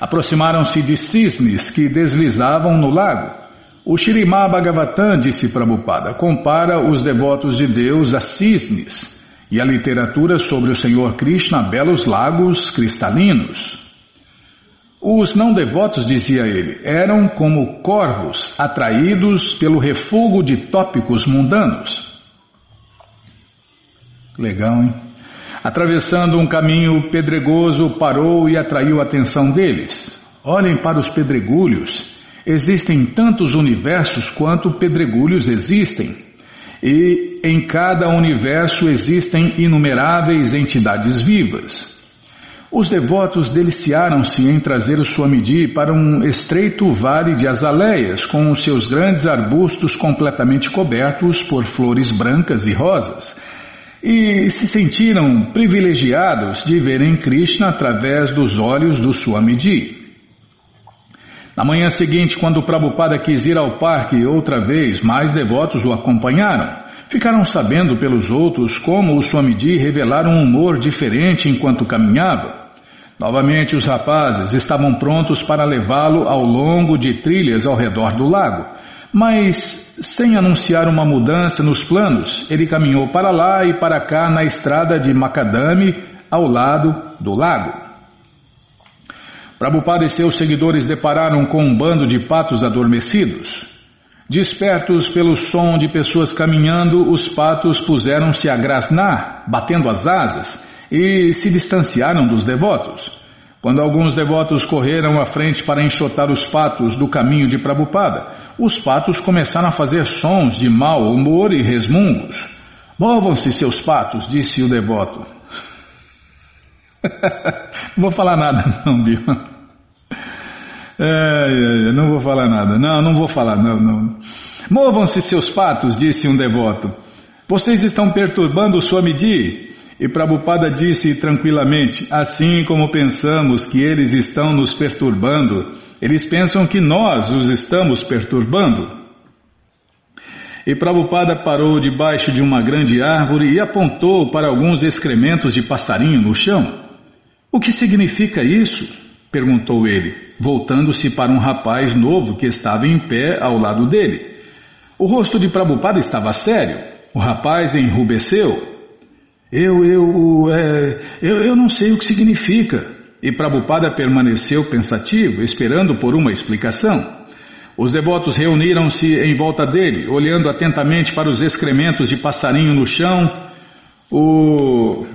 Aproximaram-se de cisnes que deslizavam no lago. O Shirimá Bhagavatam, disse Prabhupada, compara os devotos de Deus a cisnes e a literatura sobre o Senhor Krishna a belos lagos cristalinos. Os não devotos, dizia ele, eram como corvos atraídos pelo refúgio de tópicos mundanos. Legal, hein? Atravessando um caminho pedregoso, parou e atraiu a atenção deles. Olhem para os pedregulhos. Existem tantos universos quanto pedregulhos existem. E em cada universo existem inumeráveis entidades vivas. Os devotos deliciaram-se em trazer o Swamiji para um estreito vale de azaleias, com os seus grandes arbustos completamente cobertos por flores brancas e rosas, e se sentiram privilegiados de verem Krishna através dos olhos do Swamiji. Na manhã seguinte, quando Prabhupada quis ir ao parque outra vez, mais devotos o acompanharam. Ficaram sabendo pelos outros como o Swamiji revelara um humor diferente enquanto caminhava. Novamente os rapazes estavam prontos para levá-lo ao longo de trilhas ao redor do lago, mas sem anunciar uma mudança nos planos, ele caminhou para lá e para cá na estrada de Macadame, ao lado do lago. Prabhupada e seus seguidores depararam com um bando de patos adormecidos. Despertos pelo som de pessoas caminhando, os patos puseram-se a grasnar, batendo as asas, e se distanciaram dos devotos. Quando alguns devotos correram à frente para enxotar os patos do caminho de Prabupada, os patos começaram a fazer sons de mau humor e resmungos. Movam-se, seus patos, disse o devoto. não vou falar nada, não, Bima. É, é, é, não vou falar nada. Não, não vou falar, não, não. Movam-se, seus patos, disse um devoto. Vocês estão perturbando o Swamiji. E Prabhupada disse tranquilamente: assim como pensamos que eles estão nos perturbando, eles pensam que nós os estamos perturbando. E Prabhupada parou debaixo de uma grande árvore e apontou para alguns excrementos de passarinho no chão. O que significa isso? perguntou ele, voltando-se para um rapaz novo que estava em pé ao lado dele. O rosto de Prabhupada estava sério. O rapaz enrubesceu eu, eu, é, eu, eu não sei o que significa. E Prabhupada permaneceu pensativo, esperando por uma explicação. Os devotos reuniram-se em volta dele, olhando atentamente para os excrementos de passarinho no chão. O.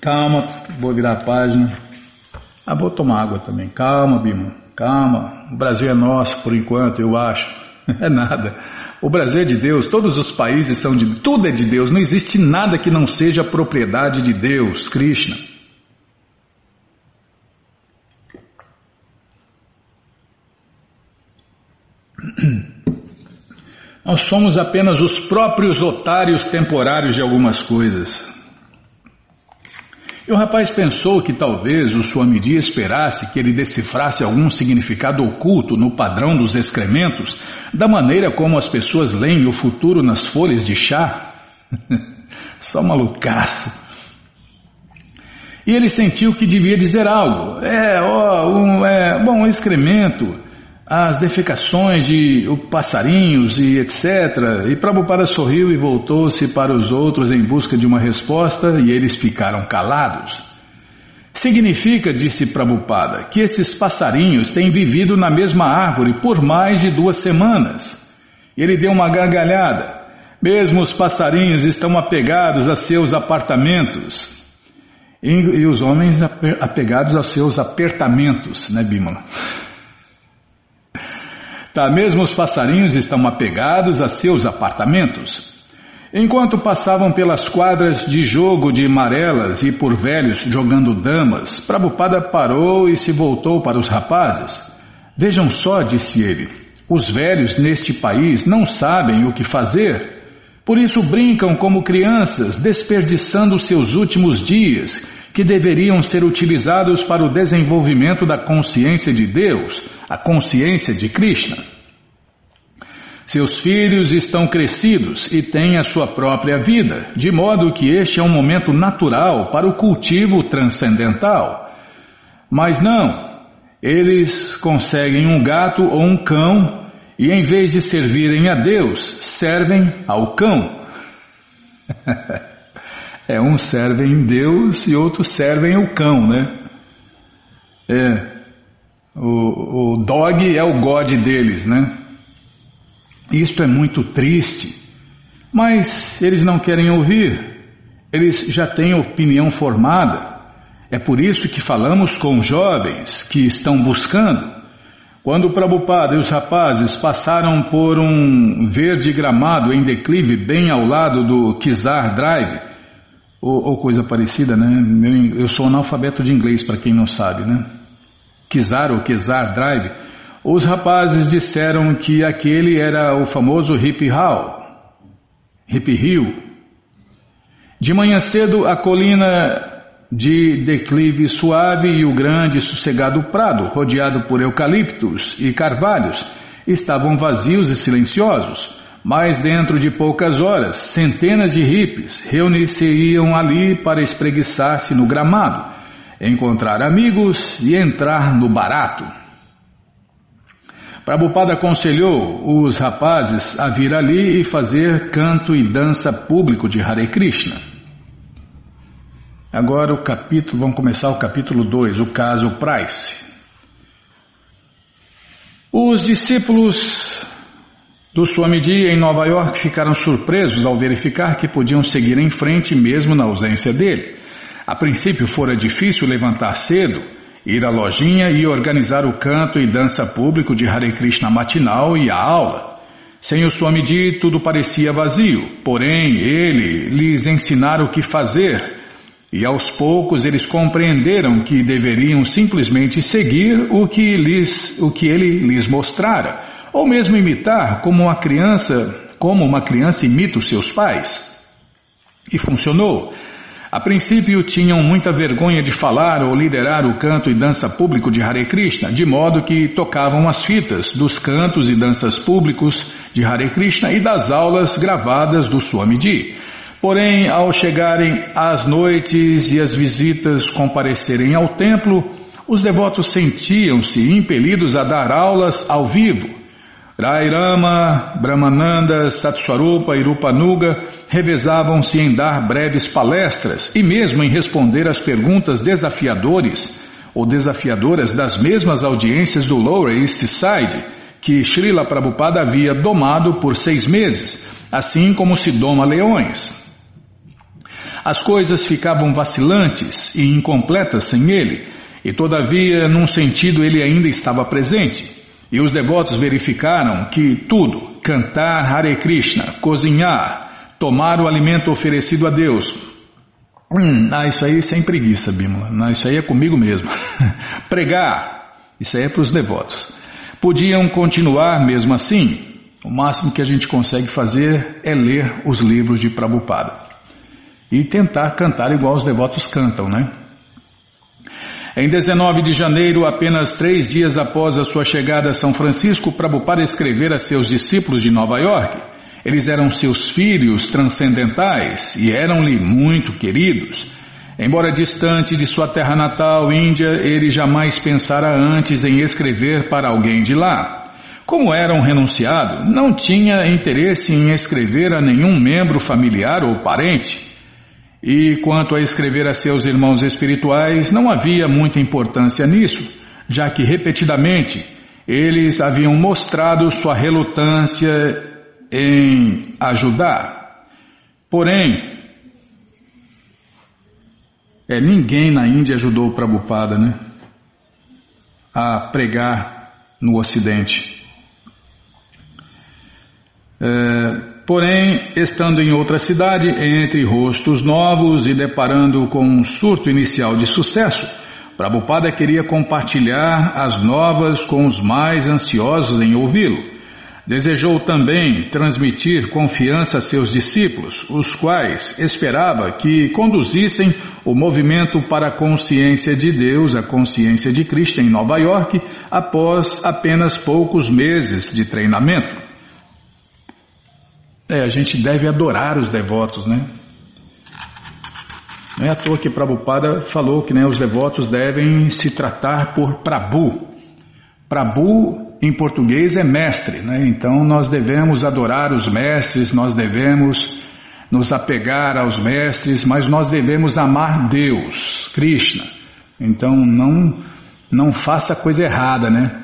Calma, vou virar a página. Ah, vou tomar água também. Calma, Bima, calma. O Brasil é nosso por enquanto, eu acho. É nada. O Brasil é de Deus, todos os países são de. Tudo é de Deus, não existe nada que não seja propriedade de Deus, Krishna. Nós somos apenas os próprios otários temporários de algumas coisas. E o rapaz pensou que talvez o Swamiji esperasse que ele decifrasse algum significado oculto no padrão dos excrementos, da maneira como as pessoas leem o futuro nas folhas de chá. Só malucaço. E ele sentiu que devia dizer algo. É, ó, um, é, bom, excremento as defecações de passarinhos e etc. E Prabhupada sorriu e voltou-se para os outros em busca de uma resposta e eles ficaram calados. Significa, disse Prabhupada, que esses passarinhos têm vivido na mesma árvore por mais de duas semanas. Ele deu uma gargalhada. Mesmo os passarinhos estão apegados a seus apartamentos. E, e os homens apegados aos seus apertamentos, né, Bimala? Tá, mesmo os passarinhos estão apegados a seus apartamentos. Enquanto passavam pelas quadras de jogo de amarelas e por velhos jogando damas, Prabhupada parou e se voltou para os rapazes. Vejam só, disse ele, os velhos neste país não sabem o que fazer. Por isso brincam como crianças, desperdiçando seus últimos dias, que deveriam ser utilizados para o desenvolvimento da consciência de Deus a consciência de Krishna. Seus filhos estão crescidos e têm a sua própria vida, de modo que este é um momento natural para o cultivo transcendental. Mas não, eles conseguem um gato ou um cão e em vez de servirem a Deus, servem ao cão. é, uns servem Deus e outros servem o cão, né? É, o, o dog é o God deles, né? Isto é muito triste, mas eles não querem ouvir, eles já têm opinião formada. É por isso que falamos com jovens que estão buscando. Quando o Prabhupada e os rapazes passaram por um verde gramado em declive bem ao lado do Kizar Drive, ou, ou coisa parecida, né? Eu sou analfabeto de inglês, para quem não sabe, né? Kizar ou Kizar Drive, os rapazes disseram que aquele era o famoso Hip Hall, Hip Hill. De manhã cedo, a colina de declive suave e o grande e sossegado prado, rodeado por eucaliptos e carvalhos, estavam vazios e silenciosos, mas dentro de poucas horas, centenas de hippies reunir-se-iam ali para espreguiçar-se no gramado, encontrar amigos e entrar no barato. Prabhupada aconselhou os rapazes a vir ali e fazer canto e dança público de Hare Krishna. Agora o capítulo, vamos começar o capítulo 2, o caso Price. Os discípulos do Swamiji em Nova York ficaram surpresos ao verificar que podiam seguir em frente mesmo na ausência dele. A princípio fora difícil levantar cedo, ir à lojinha e organizar o canto e dança público de Hare Krishna matinal e a aula. Sem o Swamiji tudo parecia vazio, porém ele lhes ensinara o que fazer e aos poucos eles compreenderam que deveriam simplesmente seguir o que, lhes, o que ele lhes mostrara, ou mesmo imitar como uma criança, como uma criança imita os seus pais. E funcionou. A princípio tinham muita vergonha de falar ou liderar o canto e dança público de Hare Krishna, de modo que tocavam as fitas dos cantos e danças públicos de Hare Krishna e das aulas gravadas do Swamiji. Porém, ao chegarem as noites e as visitas comparecerem ao templo, os devotos sentiam-se impelidos a dar aulas ao vivo. Rairama, Brahmananda, Satswarupa e Rupanuga revezavam-se em dar breves palestras e mesmo em responder às perguntas desafiadores ou desafiadoras das mesmas audiências do Lower East Side, que Srila Prabhupada havia domado por seis meses, assim como se doma leões. As coisas ficavam vacilantes e incompletas sem ele, e todavia, num sentido, ele ainda estava presente. E os devotos verificaram que tudo, cantar Hare Krishna, cozinhar, tomar o alimento oferecido a Deus, hum, ah, isso aí sem preguiça, Bímola, não, isso aí é comigo mesmo. Pregar, isso aí é para os devotos. Podiam continuar mesmo assim. O máximo que a gente consegue fazer é ler os livros de Prabhupada e tentar cantar igual os devotos cantam, né? Em 19 de janeiro, apenas três dias após a sua chegada a São Francisco, Prabhupada escrever a seus discípulos de Nova York. Eles eram seus filhos transcendentais e eram-lhe muito queridos. Embora distante de sua terra natal, Índia, ele jamais pensara antes em escrever para alguém de lá. Como era um renunciado, não tinha interesse em escrever a nenhum membro familiar ou parente. E quanto a escrever a seus irmãos espirituais, não havia muita importância nisso, já que repetidamente eles haviam mostrado sua relutância em ajudar. Porém, é, ninguém na Índia ajudou o Prabhupada né, a pregar no Ocidente. É, Porém, estando em outra cidade, entre rostos novos e deparando com um surto inicial de sucesso, Prabhupada queria compartilhar as novas com os mais ansiosos em ouvi-lo. Desejou também transmitir confiança a seus discípulos, os quais esperava que conduzissem o movimento para a consciência de Deus, a consciência de Cristo em Nova York, após apenas poucos meses de treinamento. É, a gente deve adorar os devotos, né? Não é à toa que Prabhupada falou que né, os devotos devem se tratar por Prabhu. Prabhu em português é mestre, né? Então nós devemos adorar os mestres, nós devemos nos apegar aos mestres, mas nós devemos amar Deus, Krishna. Então não não faça coisa errada, né?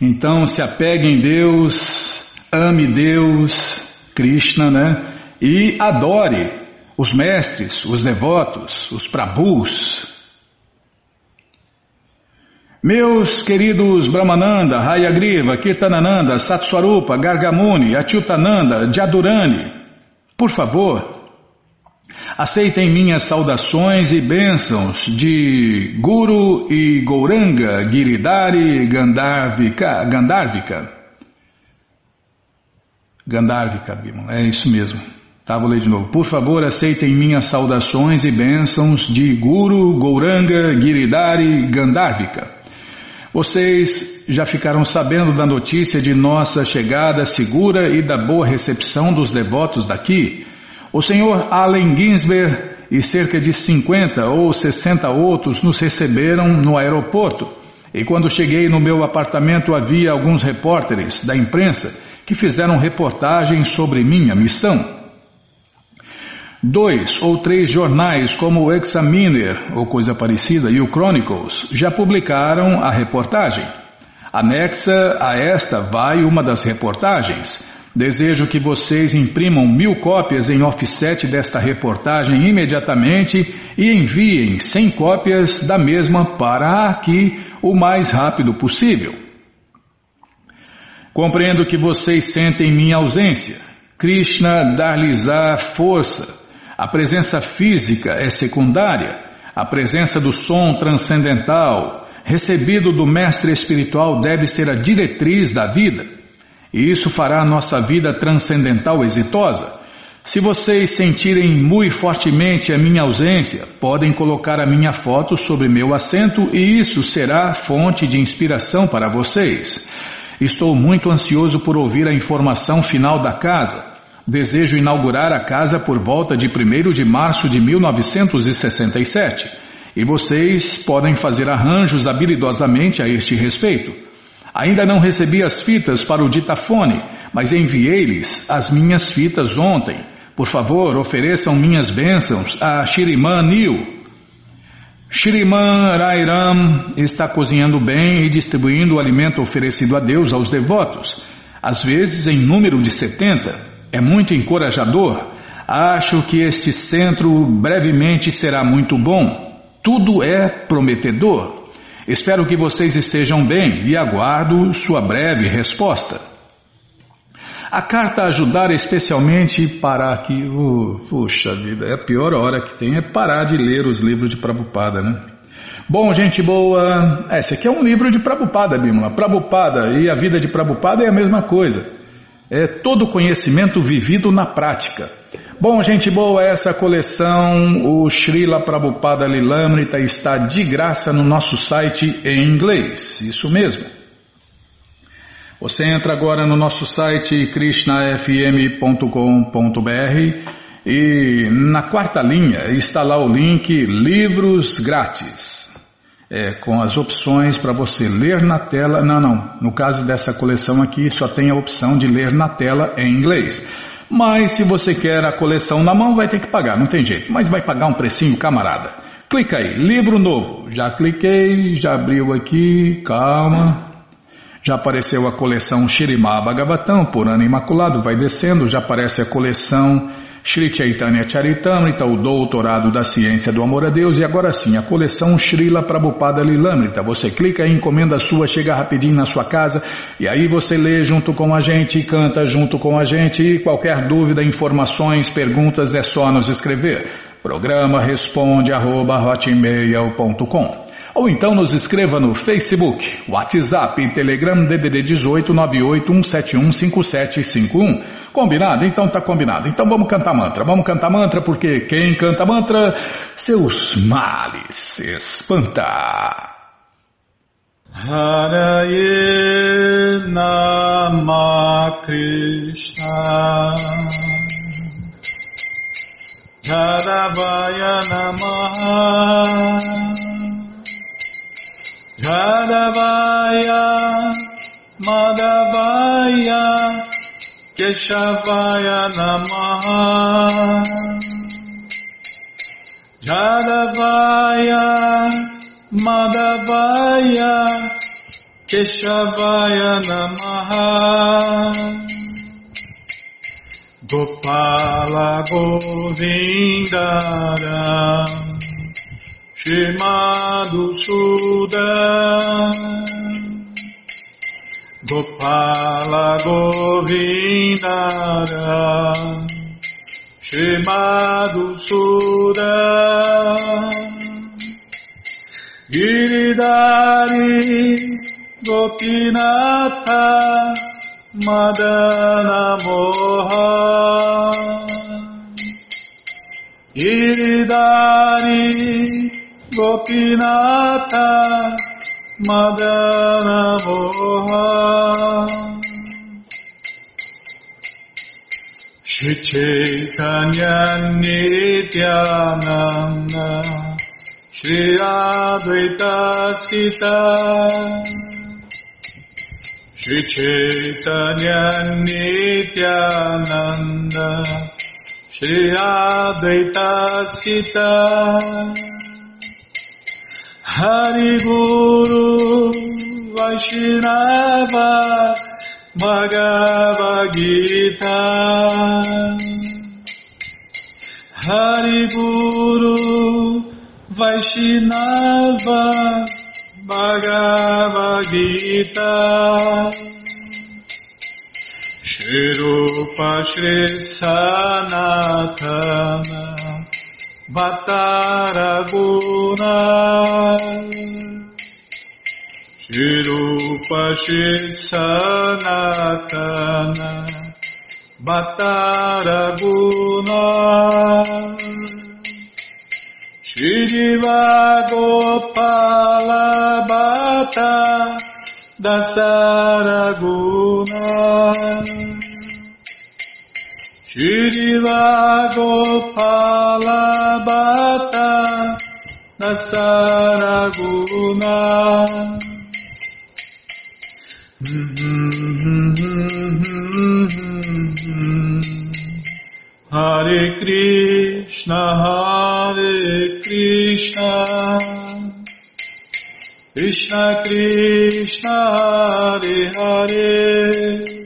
Então se apegue em Deus, ame Deus, Krishna, né? E adore os mestres, os devotos, os prabhus. Meus queridos Brahmananda, Hayagriva, Kirtanananda, Satswarupa, Gargamuni, Achyutananda, Jadurani, por favor, aceitem minhas saudações e bênçãos de Guru e Gouranga Giridhari Gandharvika. Gandharvika. Gandharvika, é isso mesmo. Tá, vou ler de novo. Por favor, aceitem minhas saudações e bênçãos de Guru Gouranga Giridhari Gandharvika. Vocês já ficaram sabendo da notícia de nossa chegada segura e da boa recepção dos devotos daqui? O senhor Allen Ginsberg e cerca de 50 ou 60 outros nos receberam no aeroporto. E quando cheguei no meu apartamento havia alguns repórteres da imprensa que fizeram reportagens sobre minha missão. Dois ou três jornais, como o Examiner ou coisa parecida e o Chronicles, já publicaram a reportagem. Anexa a esta vai uma das reportagens. Desejo que vocês imprimam mil cópias em offset desta reportagem imediatamente e enviem cem cópias da mesma para aqui o mais rápido possível. Compreendo que vocês sentem minha ausência. Krishna dar-lhes-á força a presença física é secundária, a presença do som transcendental, recebido do mestre espiritual, deve ser a diretriz da vida. E isso fará a nossa vida transcendental exitosa. Se vocês sentirem muito fortemente a minha ausência, podem colocar a minha foto sobre meu assento e isso será fonte de inspiração para vocês. Estou muito ansioso por ouvir a informação final da casa. Desejo inaugurar a casa por volta de 1 de março de 1967 e vocês podem fazer arranjos habilidosamente a este respeito. Ainda não recebi as fitas para o ditafone, mas enviei-lhes as minhas fitas ontem. Por favor, ofereçam minhas bênçãos a Shiriman Nil. Shiriman Rairam está cozinhando bem e distribuindo o alimento oferecido a Deus aos devotos, às vezes em número de 70 é muito encorajador. Acho que este centro brevemente será muito bom. Tudo é prometedor. Espero que vocês estejam bem e aguardo sua breve resposta. A carta ajudar especialmente para que, uh, puxa vida, é a pior hora que tem é parar de ler os livros de Prabhupada, né? Bom, gente boa, esse aqui é um livro de Prabhupada, Bimala. Prabhupada e a vida de Prabhupada é a mesma coisa. É todo conhecimento vivido na prática. Bom, gente boa, essa coleção, o Srila Prabhupada Lilamrita, está de graça no nosso site em inglês. Isso mesmo. Você entra agora no nosso site krishnafm.com.br e na quarta linha está lá o link Livros Grátis é, com as opções para você ler na tela. Não, não. No caso dessa coleção aqui, só tem a opção de ler na tela em inglês. Mas se você quer a coleção na mão, vai ter que pagar, não tem jeito. Mas vai pagar um precinho, camarada. Clica aí, livro novo. Já cliquei, já abriu aqui, calma. Já apareceu a coleção Shirimá Bhagavatam, por ano imaculado, vai descendo, já aparece a coleção Sri Chaitanya Charitamrita, o doutorado da ciência do amor a Deus, e agora sim, a coleção Srila Prabhupada Lilamrita. Você clica e encomenda a sua, chega rapidinho na sua casa, e aí você lê junto com a gente, canta junto com a gente, e qualquer dúvida, informações, perguntas, é só nos escrever. Programa responde arroba hotmail.com ou então nos escreva no Facebook, WhatsApp, Telegram, DDD 18 981715751. Combinado? Então tá combinado. Então vamos cantar mantra. Vamos cantar mantra porque quem canta mantra, seus males espanta. Haraye Nama Krishna Jadavaya Namaha Jadavaya Madhavaya Keshavaya Namaha. Jadavaya Madhavaya Keshavaya Namaha. Gopala Govindara Shimadhusudan Gopala Govindara Shimadhusudan Giridari Gopinatha Madana Moha. Giridari Gopinata Madana Moha. Shri Chaitanya Nityananda. Shri Advaita Sita. Shri Chaitanya Nityananda. Shri Advaita Sita Hari Guru Vaishnava Bhagavad Gita. Hari Guru Vaishnava Bhagavad Gita. Shri Rupa Shri Sanatana Mataraguna Shirupa Sanatana Bataraguna. Shiriva Gopala Bata Dasaraguna. Shriva Gopala Bhatta Dasaraguna Hare Krishna, Hare Krishna, Krishna Krishna, Hare Hare,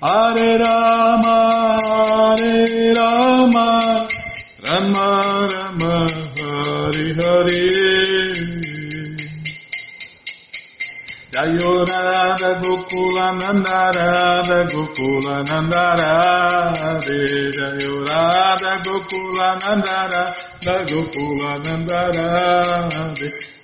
Hare Rama Hare Rama Rama Rama Hare Hare. Jayo Radha Gokula Nanda Radha Gokula Nanda Jayo Radha Gokula Nanda Radha Gokula Nanda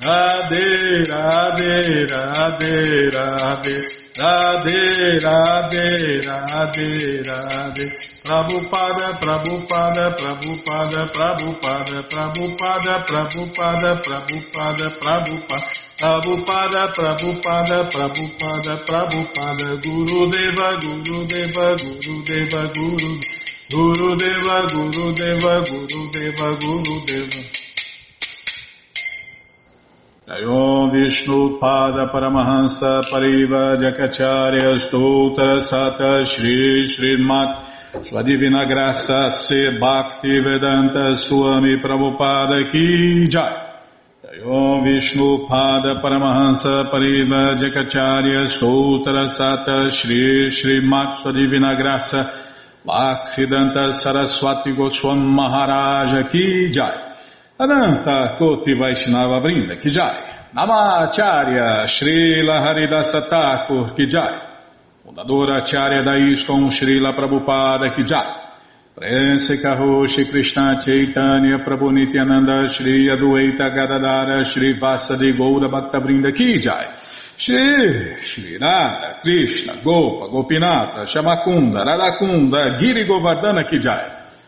Radhe Radhe Radhe Radhe Radhe, Radhe, Radhe, Radhe. Prabhupada, Prabhupada, Prabhupada, Prabhupada, Prabhupada, Prabhupada, Prabhupada, Prabhupada. Prabhupada, Prabhupada, Prabhupada, Prabhupada, Guru Deva, Guru Deva, Guru Deva, Guru, Guru Deva, Guru Deva, Guru Deva, Guru Deva. aí ó Vishnu Pada Paramahansa Pariva Jakacharya Stoutra Sata Shri Srimat Sua Divina Graça Se Bhakti Vedanta Swami Prabhupada Ki Jai. Om Vishnu Pada Paramahansa Pariva Jakacharya Stoutra Sata Shri Srimat Sua Divina Graça Bhaksidanta Saraswati Goswam Maharaja Ki Jai. Ananta Koti Vaishnava Vrinda Ki Jai Namacharya Srila Haridasa Thakur Ki Jai. Fundadora Acharya da ISKCON Srila Prabhupada Ki Jai. Prense Karoshi Krishna Chaitanya Prabhu Nityananda Shri Adueta Gadadara Shri Vasadi Goura Bhakta Vrinda Ki Jai. Shri Shri Krishna Gopa Gopinata Shamakunda Radakunda Giri Govardhana Ki Jai